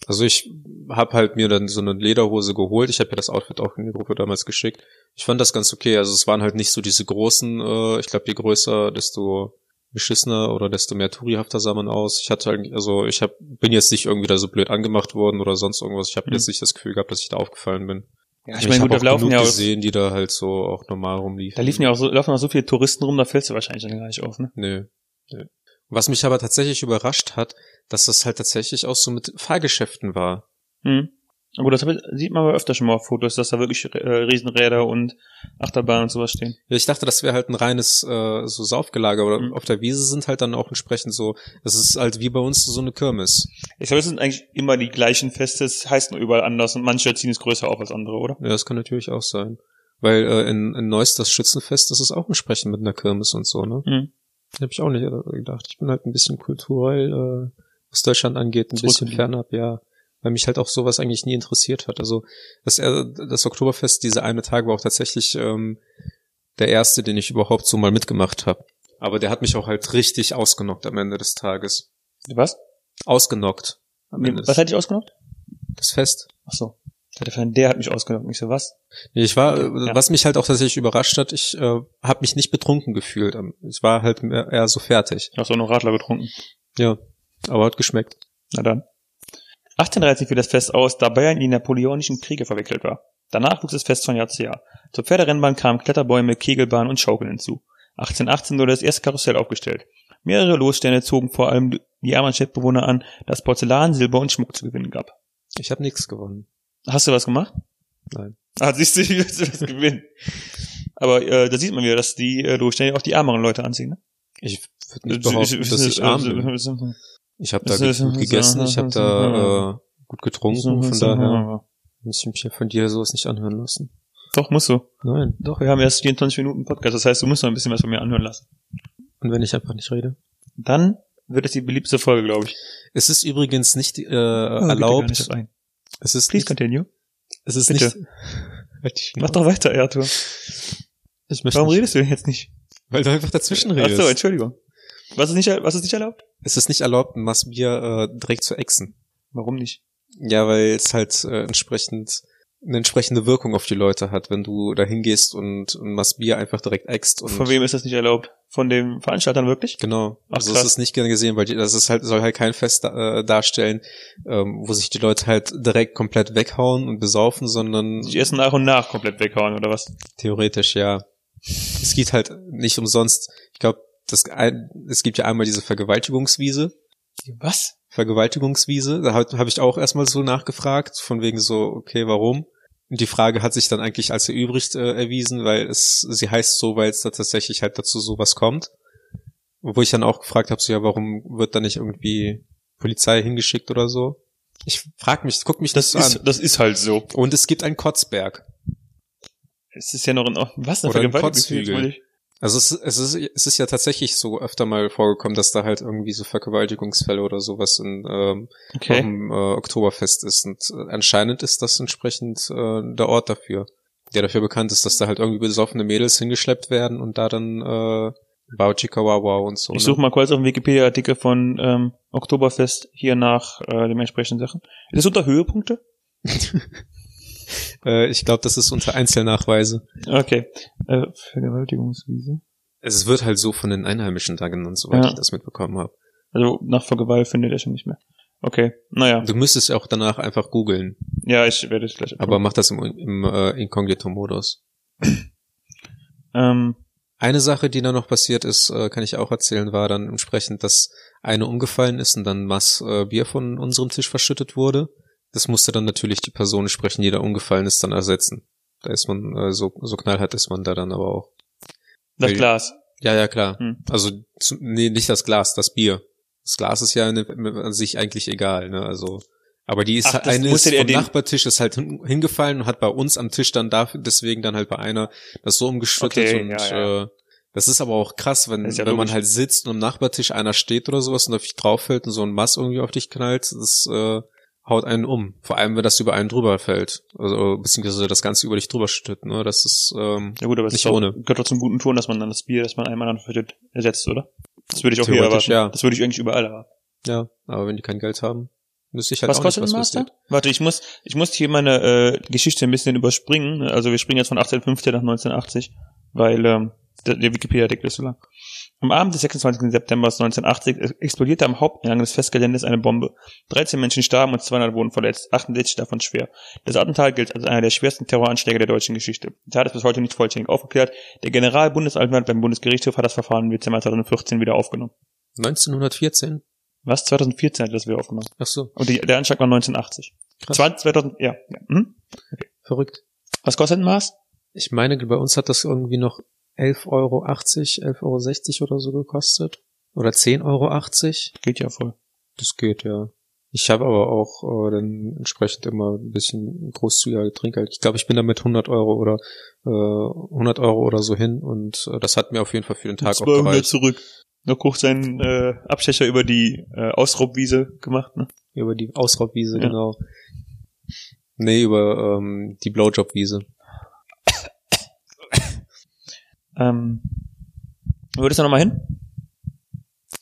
Also ich habe halt mir dann so eine Lederhose geholt. Ich habe ja das Outfit auch in die Gruppe damals geschickt. Ich fand das ganz okay. Also es waren halt nicht so diese großen, äh, ich glaube, je größer, desto beschissener oder desto mehr tourihafter sah man aus. Ich hatte halt, also ich hab, bin jetzt nicht irgendwie da so blöd angemacht worden oder sonst irgendwas. Ich habe Mhm. jetzt nicht das Gefühl gehabt, dass ich da aufgefallen bin. Ja, ich meine, gut, da auch laufen ja auch, gesehen, die da halt so auch normal rumliefen. da liefen ja auch so, laufen auch so viele Touristen rum, da fällst du wahrscheinlich dann gar nicht auf, ne? Nee. nee. Was mich aber tatsächlich überrascht hat, dass das halt tatsächlich auch so mit Fahrgeschäften war. Mhm. Aber das sieht man aber öfter schon mal auf Fotos, dass da wirklich äh, Riesenräder und Achterbahnen und sowas stehen. Ja, ich dachte, das wäre halt ein reines äh, so Saufgelager, aber Mhm. auf der Wiese sind halt dann auch entsprechend so, das ist halt wie bei uns so eine Kirmes. Ich glaube, es sind eigentlich immer die gleichen Feste, es heißt nur überall anders und manche ziehen es größer auf als andere, oder? Ja, das kann natürlich auch sein. Weil äh, in, in Neuss das Schützenfest, das ist auch entsprechend mit einer Kirmes und so, ne? Mhm. Hab ich auch nicht äh, gedacht. Ich bin halt ein bisschen kulturell, äh, was Deutschland angeht, ein bisschen fernab, ja. Weil mich halt auch sowas eigentlich nie interessiert hat. Also das, äh, das Oktoberfest, diese eine Tag war auch tatsächlich ähm, der erste, den ich überhaupt so mal mitgemacht habe. Aber der hat mich auch halt richtig ausgenockt am Ende des Tages. Was? Ausgenockt. Was hat dich ausgenommen? das Fest. Ach so. Der hat mich ausgenommen. Ich so, was? Nee, Ich war, Ja. was mich halt auch tatsächlich überrascht hat, ich äh, habe mich nicht betrunken gefühlt. Ich war halt eher so fertig. Du hast auch noch Radler getrunken. Ja, aber hat geschmeckt. Na dann. 1830 fiel das Fest aus, da Bayern in die napoleonischen Kriege verwickelt war. Danach wuchs das Fest von Jahr zu Jahr. Zur Pferderennbahn kamen Kletterbäume, Kegelbahn und Schaukeln hinzu. 1818 wurde das erste Karussell aufgestellt. Mehrere Losstände zogen vor allem die armen Städtbewohner an, dass Porzellan, Silber und Schmuck zu gewinnen gab. Ich habe nichts gewonnen. Hast du was gemacht? Nein. Ah, siehst du, wie willst du das gewinnen? Aber äh, da sieht man wieder, dass die äh, Losstände auch die ärmeren Leute anziehen. Ne? Ich würde nicht behaupten, dass ich arm bin. Ich habe da ist- gut gegessen, ich habe da äh, gut getrunken, von daher muss ich mich ja von dir sowas nicht anhören lassen. Doch, musst du. Nein. Doch, wir haben erst 24 Minuten Podcast, das heißt, du musst noch ein bisschen was von mir anhören lassen. Und wenn ich einfach nicht rede? Dann wird es die beliebteste Folge, glaube ich. Es ist übrigens nicht äh, Oh, nicht erlaubt. ein. Es ist Please nicht, continue. es ist bitte. nicht. Halt Mach doch weiter, Arthur. Ich möchte Warum nicht, redest du denn jetzt nicht? weil du einfach dazwischen Ach redest. so, Entschuldigung. Was ist nicht, was ist nicht erlaubt? es ist nicht erlaubt, ein Massbier äh, direkt zu exen. Warum nicht? Ja, weil es halt äh, entsprechend eine entsprechende Wirkung auf die Leute hat, wenn du da hingehst und ein Massbier einfach direkt ext und Von wem ist das nicht erlaubt? Von den Veranstaltern wirklich? Genau. Ach, also krass. es ist nicht gerne gesehen, weil die, das ist halt soll halt kein Fest äh, darstellen, ähm, wo sich die Leute halt direkt komplett weghauen und besaufen, sondern Die erst nach und nach komplett weghauen, oder was? theoretisch ja. Es geht halt nicht umsonst. Ich glaube, das ein, es gibt ja einmal diese Vergewaltigungswiese. Was? Vergewaltigungswiese. Da habe hab ich auch erstmal so nachgefragt, von wegen so, okay, warum? Und die Frage hat sich dann eigentlich als erübrigt äh, erwiesen, weil es, sie heißt so, weil es da tatsächlich halt dazu sowas kommt. Wo ich dann auch gefragt habe, so ja, warum wird da nicht irgendwie Polizei hingeschickt oder so? Ich frag mich, guck mich Das das ist, an. das ist halt so. Und es gibt einen Kotzberg. Es ist ja noch in Ordnung. Was denn Oder ein? Kotzhügel. Also es, es, ist, es ist ja tatsächlich so öfter mal vorgekommen, dass da halt irgendwie so Vergewaltigungsfälle oder sowas in, ähm, Okay. äh, Oktoberfest ist. Und äh, anscheinend ist das entsprechend äh, der Ort dafür, der dafür bekannt ist, dass da halt irgendwie besoffene Mädels hingeschleppt werden und da dann äh, Wow und so. Ich ne? suche mal kurz auf dem Wikipedia-Artikel von ähm, Oktoberfest hier nach äh, den entsprechenden Sachen. Ist das unter Höhepunkte? äh, ich glaube, das ist unter Einzelnachweise. Okay. Äh, Vergewaltigungswiese. Es wird halt so von den Einheimischen da genannt, soweit Ja. ich das mitbekommen habe. Also nach Vergewalt findet er schon nicht mehr. Okay. Naja. Du müsstest auch danach einfach googeln, Ja, ich werde es gleich. aber mach das im, im äh, Inkognito-Modus. ähm, Eine Sache, die da noch passiert ist, äh, kann ich auch erzählen, war dann entsprechend, dass eine umgefallen ist und dann Mass äh, Bier von unserem Tisch verschüttet wurde. Das musste dann natürlich die Person sprechen, die da umgefallen ist, dann ersetzen. Da ist man, äh, so, so knallhart ist man da dann aber auch. das Weil- Glas. Ja, ja, klar. Hm. Also, nee, nicht das Glas, das Bier. Das Glas ist ja eine, an sich eigentlich egal, ne, also. Aber die ist Ach, halt, eine ist vom Nachbartisch ist halt hin- hingefallen und hat bei uns am Tisch dann dafür, deswegen dann halt bei einer das so umgeschüttet Okay, und, ja, ja. äh, das ist aber auch krass, wenn, ja wenn man halt sitzt und am Nachbartisch einer steht oder sowas und auf dich drauf fällt und so ein Mass irgendwie auf dich knallt, das, äh, haut einen um. Vor allem, wenn das über einen drüber fällt. Also, beziehungsweise das Ganze über dich drüber schüttet, ne, das ist, ähm, Ja gut, aber es Nicht auch, ohne. gehört doch zum guten Ton, dass man dann das Bier, das man einem anderen vertötet, ersetzt, oder? Das würde ich auch hier erwarten. ja. Das würde ich eigentlich überall erwarten. ja, aber wenn die kein Geld haben, wüsste ich halt was auch kostet nicht, was Master? passiert. Warte, ich muss, ich muss hier meine äh, Geschichte ein bisschen überspringen. Also wir springen jetzt von 1850 nach 1980, weil ähm, der, der Wikipedia-Artikel ist so lang. Am Abend des 26. September 1980 explodierte am Haupteingang des Festgeländes eine Bombe. 13 Menschen starben und 200 wurden verletzt, 68 davon schwer. Das Attentat gilt als einer der schwersten Terroranschläge der deutschen Geschichte. Die Tat ist bis heute nicht vollständig aufgeklärt. Der Generalbundesanwalt beim Bundesgerichtshof hat das Verfahren im Dezember 2014 wieder aufgenommen. 1914? Was? 2014 hat das wieder aufgenommen. Ach so, Und die, der Anschlag war 1980. krass. 20, 2000, ja. ja. Mhm. Verrückt. Was kostet ein Maß? Ich meine, bei uns hat das irgendwie noch 11,80 Euro, 11,60 Euro oder so gekostet. Oder 10,80 Euro. Geht ja voll. Das geht, ja. Ich habe aber auch äh, dann entsprechend immer ein bisschen großzügiger Trinkgeld. Ich glaube, ich bin da mit 100 Euro oder äh, 100 Euro oder so hin und äh, das hat mir auf jeden Fall für den Tag auch 200 gereicht. zurück. Noch kurz seinen äh, Abstecher über die äh, Ausraubwiese gemacht, ne? Über die Ausraubwiese, Ja. genau. Nee, über ähm, die Blowjob-Wiese. Ähm, würdest du noch mal hin?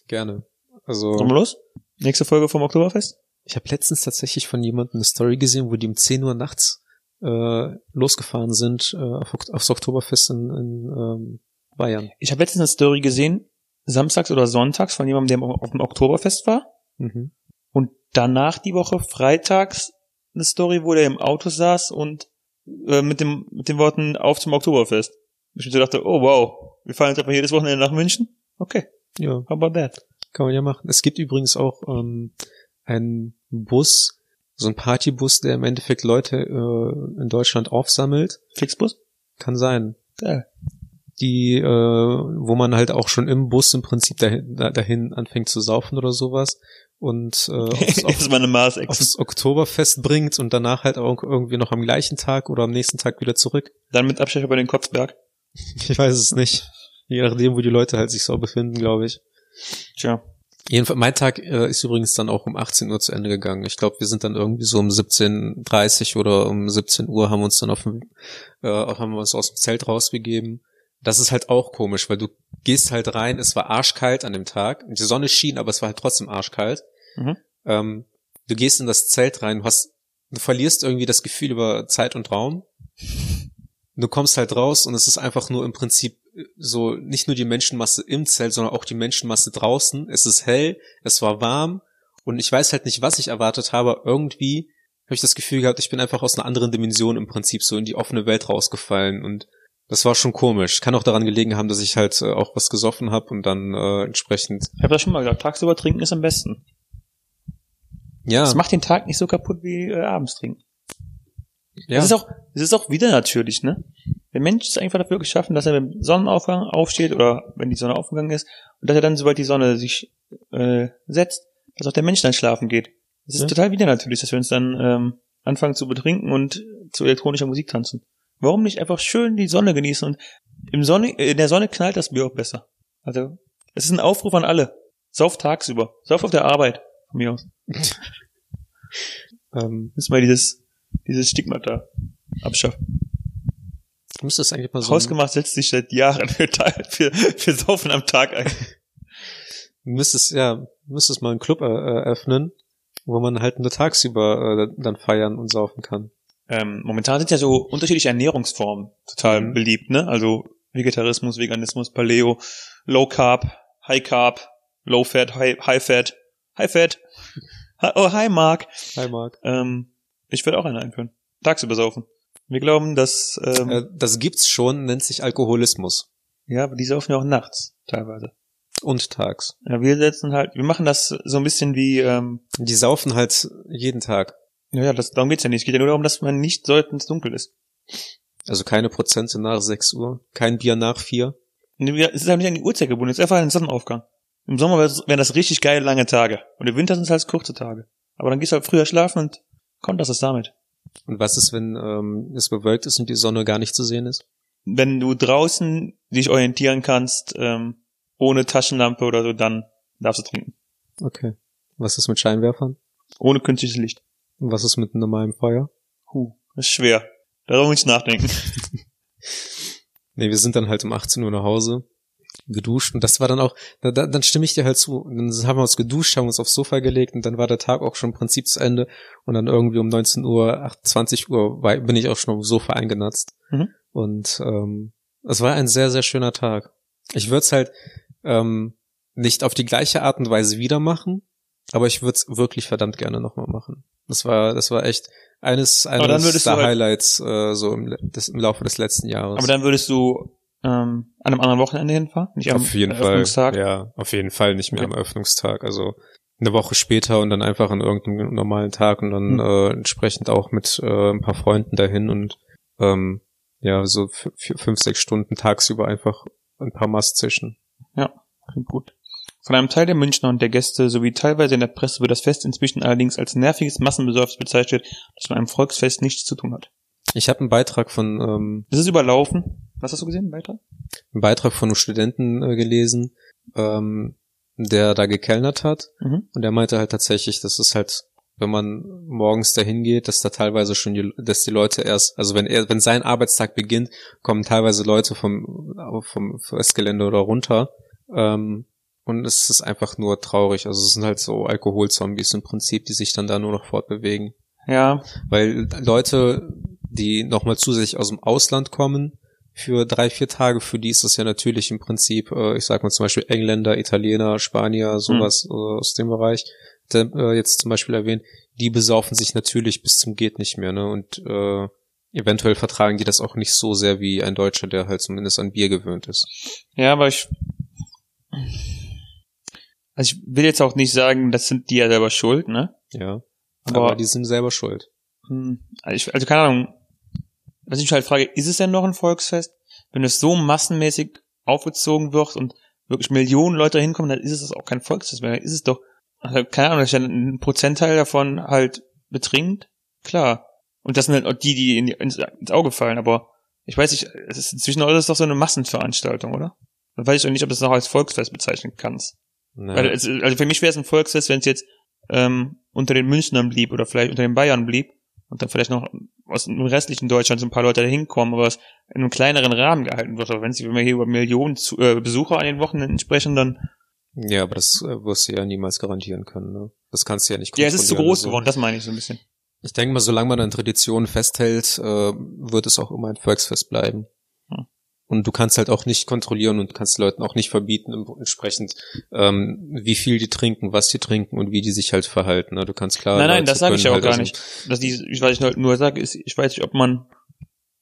Gerne. Also wir los? Nächste Folge vom Oktoberfest? Ich habe letztens tatsächlich von jemandem eine Story gesehen, wo die um 10 Uhr nachts äh, losgefahren sind äh, auf, aufs Oktoberfest in, in ähm, Bayern. Ich habe letztens eine Story gesehen, samstags oder sonntags von jemandem, der auf dem Oktoberfest war. Mhm. Und danach die Woche freitags eine Story, wo der im Auto saß und äh, mit dem mit den Worten auf zum Oktoberfest. Ich mir so dachte, oh wow, wir fahren jetzt einfach jedes Wochenende nach München. Okay, Ja, how about that? kann man ja machen. Es gibt übrigens auch ähm, einen Bus, so ein Partybus, der im Endeffekt Leute äh, in Deutschland aufsammelt. Flixbus? Kann sein. Geil. Die, äh, wo man halt auch schon im Bus im Prinzip dahin, da- dahin anfängt zu saufen oder sowas und äh, aufs, auf, aufs Oktoberfest bringt und danach halt auch irgendwie noch am gleichen Tag oder am nächsten Tag wieder zurück. Dann mit Abstecher bei den Kotzberg. Ich weiß es nicht. Je nachdem, wo die Leute halt sich so befinden, glaube ich. Tja. Jedenfalls, mein Tag äh, ist übrigens dann auch um 18 Uhr zu Ende gegangen. Ich glaube, wir sind dann irgendwie so um 17.30 oder um 17 Uhr haben wir uns dann auf dem, äh, haben wir uns aus dem Zelt rausbegeben. Das ist halt auch komisch, weil du gehst halt rein, es war arschkalt an dem Tag. Die Sonne schien, aber es war halt trotzdem arschkalt. Mhm. Ähm, du gehst in das Zelt rein, du hast, du verlierst irgendwie das Gefühl über Zeit und Raum. Du kommst halt raus und es ist einfach nur im Prinzip so nicht nur die Menschenmasse im Zelt, sondern auch die Menschenmasse draußen. Es ist hell, es war warm und ich weiß halt nicht, was ich erwartet habe. Irgendwie habe ich das Gefühl gehabt, ich bin einfach aus einer anderen Dimension im Prinzip so in die offene Welt rausgefallen und das war schon komisch. Kann auch daran gelegen haben, dass ich halt äh, auch was gesoffen habe und dann äh, entsprechend Ich habe das schon mal gesagt, tagsüber trinken ist am besten. ja Das macht den Tag nicht so kaputt wie äh, abends trinken. Ja Es ist auch, es ist auch wieder natürlich, ne? Der Mensch ist einfach dafür geschaffen, dass er beim Sonnenaufgang aufsteht oder wenn die Sonne aufgegangen ist und dass er dann, sobald die Sonne sich äh, setzt, dass auch der Mensch dann schlafen geht. Es ist Ja. total wieder natürlich, dass wir uns dann ähm, anfangen zu betrinken und zu elektronischer Musik tanzen. Warum nicht einfach schön die Sonne genießen und im Sonne, äh, in der Sonne knallt das Bier auch besser. Also, es ist ein Aufruf an alle. Sauf tagsüber. Sauf auf der Arbeit. Von mir aus. ähm, Müssen wir dieses, dieses Stigmata abschaffen. du müsstest eigentlich mal so Hausgemacht setzt sich seit Jahren für, für, für Saufen am Tag ein. Du müsstest, ja, müsstest mal einen Club äh, eröffnen, wo man halt nur tagsüber äh, dann feiern und saufen kann. Ähm, momentan sind ja so unterschiedliche Ernährungsformen total Mhm. beliebt, ne? Also Vegetarismus, Veganismus, Paleo, Low Carb, High Carb, Low Fat, High, high Fat, High Fat. Hi- Oh, hi Mark. Hi Marc. Ähm, ich würde auch eine einführen. Tagsüber saufen. Wir glauben, dass ähm, Äh, das gibt's schon, nennt sich Alkoholismus. ja, aber die saufen ja auch nachts teilweise. Und tags. Ja, wir setzen halt, wir machen das so ein bisschen wie ähm, Die saufen halt jeden Tag. Ja, ja, das, darum geht's ja nicht. Es geht ja nur darum, dass man nicht sollte, wenn es dunkel ist. Also keine Prozente nach 6 Uhr, kein Bier nach 4. Nee, Es ist halt nicht an die Uhrzeit gebunden, es ist einfach ein Sonnenaufgang. Im Sommer wären das richtig geile lange Tage. Und im Winter sind es halt kurze Tage. Aber dann gehst du halt früher schlafen und kommt das ist damit. Und was ist, wenn ähm, es bewölkt ist und die Sonne gar nicht zu sehen ist? Wenn du draußen dich orientieren kannst, ähm, ohne Taschenlampe oder so, dann darfst du trinken. Okay. Was ist mit Scheinwerfern? Ohne künstliches Licht. Und was ist mit normalem Feuer? Huh, das ist schwer. Darum muss ich nachdenken. Nee, wir sind dann halt um 18 Uhr nach Hause, geduscht und das war dann auch, da, da, dann stimme ich dir halt zu. Und dann haben wir uns geduscht, haben uns aufs Sofa gelegt und dann war der Tag auch schon im Prinzip zu Ende und dann irgendwie um 19 Uhr, 8, 20 Uhr war, bin ich auch schon auf dem Sofa eingenatzt. Mhm. Und ähm, es war ein sehr, sehr schöner Tag. Ich würde es halt ähm, nicht auf die gleiche Art und Weise wieder machen, aber ich würde es wirklich verdammt gerne nochmal machen. Das war, das war echt eines, eines der halt- Highlights äh, so im, des, im Laufe des letzten Jahres. Aber dann würdest du ähm, an einem anderen Wochenende hinfahren? Nicht am auf jeden Fall. Eröffnungstag? Ja, auf jeden Fall nicht mehr Okay. am Eröffnungstag. Also eine Woche später und dann einfach an irgendeinem normalen Tag und dann Hm. äh, entsprechend auch mit äh, ein paar Freunden dahin und ähm, ja, so fünf, sechs Stunden tagsüber einfach ein paar Mast zischen. Klingt gut. Von einem Teil der Münchner und der Gäste sowie teilweise in der Presse wird das Fest inzwischen allerdings als nerviges Massenbesäufnis bezeichnet, das mit einem Volksfest nichts zu tun hat. Ich habe einen Beitrag von ähm, Es ist überlaufen. Was hast du gesehen, einen Beitrag? Von einem Studenten äh, gelesen, ähm, der da gekellnert hat. Mhm. und der meinte halt tatsächlich, dass es halt, wenn man morgens dahin geht, dass da teilweise schon die, dass die Leute erst, also wenn er, wenn sein Arbeitstag beginnt, kommen teilweise Leute vom vom Festgelände oder runter. Ähm, und es ist einfach nur traurig. Also es sind halt so Alkoholzombies im Prinzip, die sich dann da nur noch fortbewegen, Ja, weil Leute, die nochmal zusätzlich aus dem Ausland kommen, für drei, vier Tage, für die ist das ja natürlich im Prinzip, äh, ich sag mal zum Beispiel Engländer, Italiener, Spanier, sowas äh, aus dem Bereich, der, äh, jetzt zum Beispiel erwähnt, die besaufen sich natürlich bis zum geht nicht mehr, ne? Und äh, eventuell vertragen die das auch nicht so sehr wie ein Deutscher, der halt zumindest an Bier gewöhnt ist. ja, aber ich. Also ich will jetzt auch nicht sagen, das sind die ja selber schuld, ne? Ja. Aber- Aber, die sind selber schuld. Hm, Also, ich, also keine Ahnung. Was ich mich halt frage, ist es denn noch ein Volksfest? Wenn es so massenmäßig aufgezogen wird und wirklich Millionen Leute hinkommen, dann ist es auch kein Volksfest mehr. Dann ist es doch, also keine Ahnung, dann ein Prozentteil davon halt betrinkt. Klar. Und das sind halt auch die, die in die, ins, ins Auge fallen, aber ich weiß nicht, es ist inzwischen alles doch so eine Massenveranstaltung, oder? Dann weiß ich auch nicht, ob du es noch als Volksfest bezeichnen kannst. Ja. Weil also für mich wäre es ein Volksfest, wenn es jetzt ähm, unter den Münchnern blieb oder vielleicht unter den Bayern blieb und dann vielleicht noch aus dem restlichen Deutschland so ein paar Leute da hinkommen, aber es in einem kleineren Rahmen gehalten wird. Aber wenn sie wenn wir hier über Millionen zu, äh, Besucher an den Wochenenden sprechen, dann ja, aber das äh, wirst du ja niemals garantieren können, ne? Das kannst du ja nicht ja, es ist zu groß also. geworden. Das meine ich so ein bisschen. Ich denke mal, solange man an Traditionen festhält, äh, wird es auch immer ein Volksfest bleiben. Und du kannst halt auch nicht kontrollieren und kannst Leuten auch nicht verbieten, entsprechend, ähm, wie viel die trinken, was die trinken und wie die sich halt verhalten. Ne? Du kannst klar. nein, nein, Leute das sage ich ja auch halt gar nicht. Dass die, ich, was ich halt nur sage, ist, ich weiß nicht, ob man,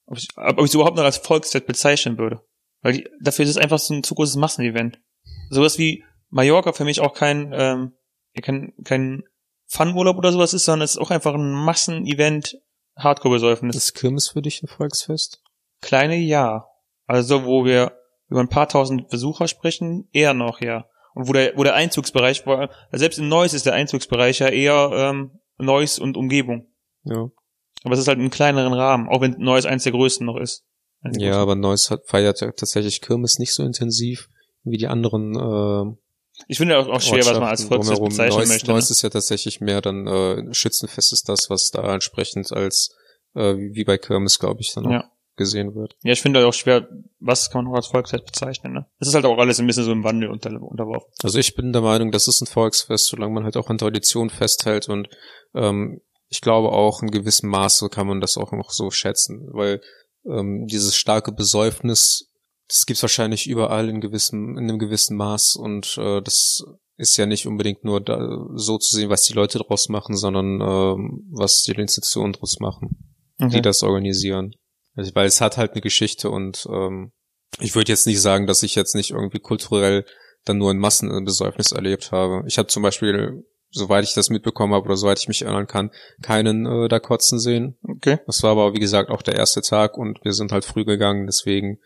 ob ich, ob ich es überhaupt noch als Volksfest bezeichnen würde. Weil die, dafür ist es einfach so ein zu großes Massenevent. Sowas wie Mallorca für mich auch kein, ähm, kein, kein Fun-Urlaub oder sowas ist, sondern es ist auch einfach ein Massenevent, Hardcore-Besäufen. Das Ist Kirmes für dich ein Volksfest? kleine Ja. Also wo wir über ein paar tausend Besucher sprechen, eher noch, ja. Und wo der, wo der Einzugsbereich war, selbst in Neuss ist der Einzugsbereich ja eher ähm, Neuss und Umgebung. Ja. Aber es ist halt im kleineren Rahmen, auch wenn Neuss eins der größten noch ist. Ja, größten. aber Neuss hat, feiert ja tatsächlich Kirmes nicht so intensiv wie die anderen äh, Ich finde auch, auch schwer, was man als Volksfest bezeichnen Neuss, möchte. Neuss Ne? ist ja tatsächlich mehr dann äh, Schützenfest ist das, was da entsprechend als äh, wie wie bei Kirmes, glaube ich, dann auch Ja. Gesehen wird. Ja, ich finde halt auch schwer, was kann man auch als Volksfest bezeichnen. Ne? Es ist halt auch alles ein bisschen so im Wandel unter, unterworfen. Also ich bin der Meinung, das ist ein Volksfest, solange man halt auch an Tradition festhält und ähm, ich glaube auch in gewissem Maße kann man das auch noch so schätzen, weil ähm, dieses starke Besäufnis, das gibt's wahrscheinlich überall in gewissem, in einem gewissen Maß und äh, das ist ja nicht unbedingt nur da, so zu sehen, was die Leute draus machen, sondern ähm, was die Institutionen draus machen. die das organisieren. Also, weil es hat halt eine Geschichte und ähm, ich würde jetzt nicht sagen, dass ich jetzt nicht irgendwie kulturell dann nur ein Massenbesäufnis erlebt habe. Ich habe zum Beispiel, soweit ich das mitbekommen habe oder soweit ich mich erinnern kann, keinen äh, da kotzen sehen. Okay. Das war aber, wie gesagt, auch der erste Tag und wir sind halt früh gegangen, deswegen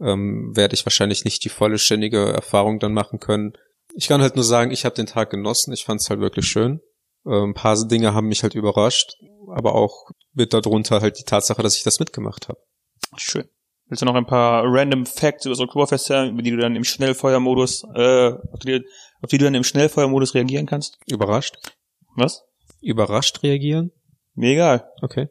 ähm, werde ich wahrscheinlich nicht die vollständige Erfahrung dann machen können. Ich kann halt nur sagen, ich habe den Tag genossen. Ich fand es halt wirklich schön. Äh, ein paar Dinge haben mich halt überrascht, aber auch mit darunter halt die Tatsache, dass ich das mitgemacht habe. Schön. Willst du noch ein paar random Facts über das Oktoberfest sagen, über die du dann im Schnellfeuermodus, äh, auf die, auf die du dann im Schnellfeuermodus reagieren kannst? Überrascht? Was? Überrascht reagieren? Mir egal. Okay.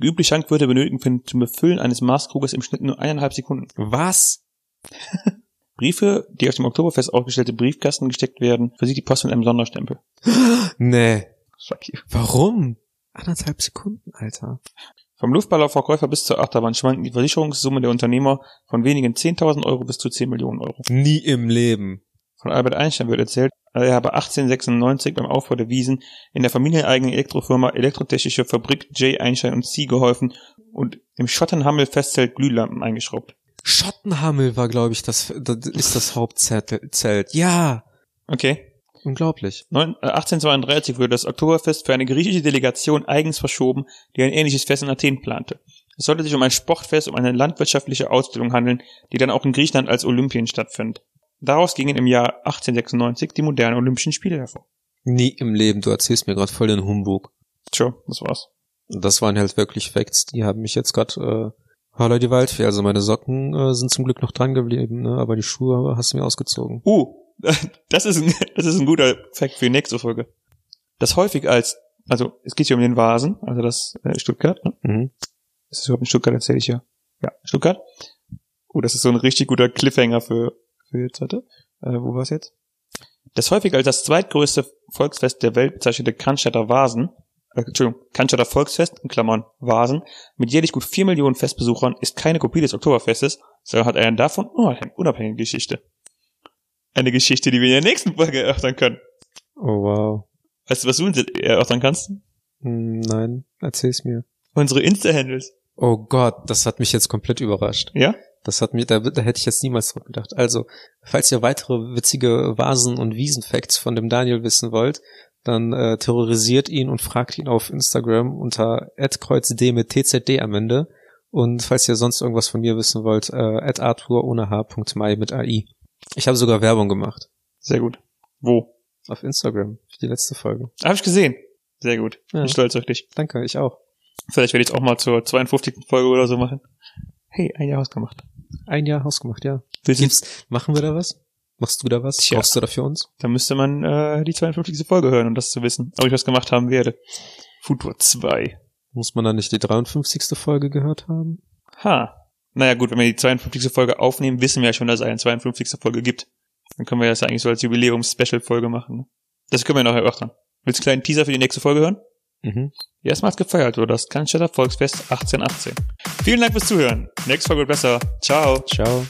Übliche Schankwörter benötigen für, zum Befüllen eines Maßkruges im Schnitt nur eineinhalb Sekunden. Was? Briefe, die auf dem Oktoberfest aufgestellte Briefkasten gesteckt werden, versieht die Post mit einem Sonderstempel. Nee. Fuck you. Warum? Anderthalb Sekunden, Alter. Vom Luftballonverkäufer bis zur Achterbahn schwanken die Versicherungssumme der Unternehmer von wenigen 10.000 Euro bis zu 10 Millionen Euro. Nie im Leben. Von Albert Einstein wird erzählt, er habe 1896 beim Aufbau der Wiesen in der familieneigenen Elektrofirma Elektrotechnische Fabrik J. Einstein und C. geholfen und im Schottenhammel Festzelt Glühlampen eingeschraubt. Schottenhammel war, glaube ich, das, das ist das Hauptzelt. Ja. Okay. Unglaublich. Neun- äh, 1832 wurde das Oktoberfest für eine griechische Delegation eigens verschoben, die ein ähnliches Fest in Athen plante. Es sollte sich um ein Sportfest, um eine landwirtschaftliche Ausstellung handeln, die dann auch in Griechenland als Olympien stattfand. Daraus gingen im Jahr 1896 die modernen Olympischen Spiele hervor. Nie im Leben. Du erzählst mir gerade voll den Humbug. Tja, das war's. Das waren halt wirklich Facts, die haben mich jetzt gerade äh, Holla die Waldfee. Also meine Socken äh, sind zum Glück noch dran geblieben, ne? aber die Schuhe hast du mir ausgezogen. Uh, das ist ein, das ist ein guter Fact für die nächste Folge. Das häufig als, also es geht hier um den Vasen, also das äh, Stuttgart, ne? Mhm. Ist das überhaupt in Stuttgart, erzähle ich ja. Ja, Stuttgart. Oh, das ist so ein richtig guter Cliffhanger für, für jetzt heute. Äh, wo war's jetzt? Das häufig als das zweitgrößte Volksfest der Welt bezeichnete Cannstatter Vasen, äh, Entschuldigung, Cannstatter Volksfest, in Klammern Vasen, mit jährlich gut vier Millionen Festbesuchern, ist keine Kopie des Oktoberfestes, sondern hat eine davon unabhängige Geschichte. Eine Geschichte, die wir in der nächsten Folge erörtern können. Oh wow. Weißt du, was du uns erörtern kannst? Hm, nein, erzähl's mir. Unsere Insta-Handles. Oh Gott, das hat mich jetzt komplett überrascht. Ja? Das hat mir, da, da hätte ich jetzt niemals drauf gedacht. Also, falls ihr weitere witzige Vasen- und Wiesenfacts von dem Daniel wissen wollt, dann äh, terrorisiert ihn und fragt ihn auf Instagram unter @kreuzdm mit tzd am Ende. Und falls ihr sonst irgendwas von mir wissen wollt, äh, arthur ohne h.mai mit ai. Ich habe sogar Werbung gemacht Sehr gut. Wo? auf Instagram für die letzte Folge. Hab ich gesehen. Sehr gut. Ja. Bin stolz auf dich. Danke, ich auch. Vielleicht werde ich es auch mal zur 52. Folge oder so machen. Hey, ein Jahr ausgemacht. Ein Jahr ausgemacht, ja. Willst du, Gibt's, machen wir da was? Machst du da was? Tja. Brauchst du da für uns? da müsste man äh, die 52. Folge hören, um das zu wissen, ob ich was gemacht haben werde. Futur 2. Muss man da nicht die 53. Folge gehört haben? Ha. Naja gut, wenn wir die 52. Folge aufnehmen, wissen wir ja schon, dass es eine 52. Folge gibt. Dann können wir das eigentlich so als Jubiläums-Special-Folge machen. Ne? Das können wir noch erörtern. Willst du einen kleinen Teaser für die nächste Folge hören? Mhm. Erstmals gefeiert wurde das Cannstatter Volksfest 1818. Vielen Dank fürs Zuhören. Nächste Folge wird besser. Ciao. Ciao.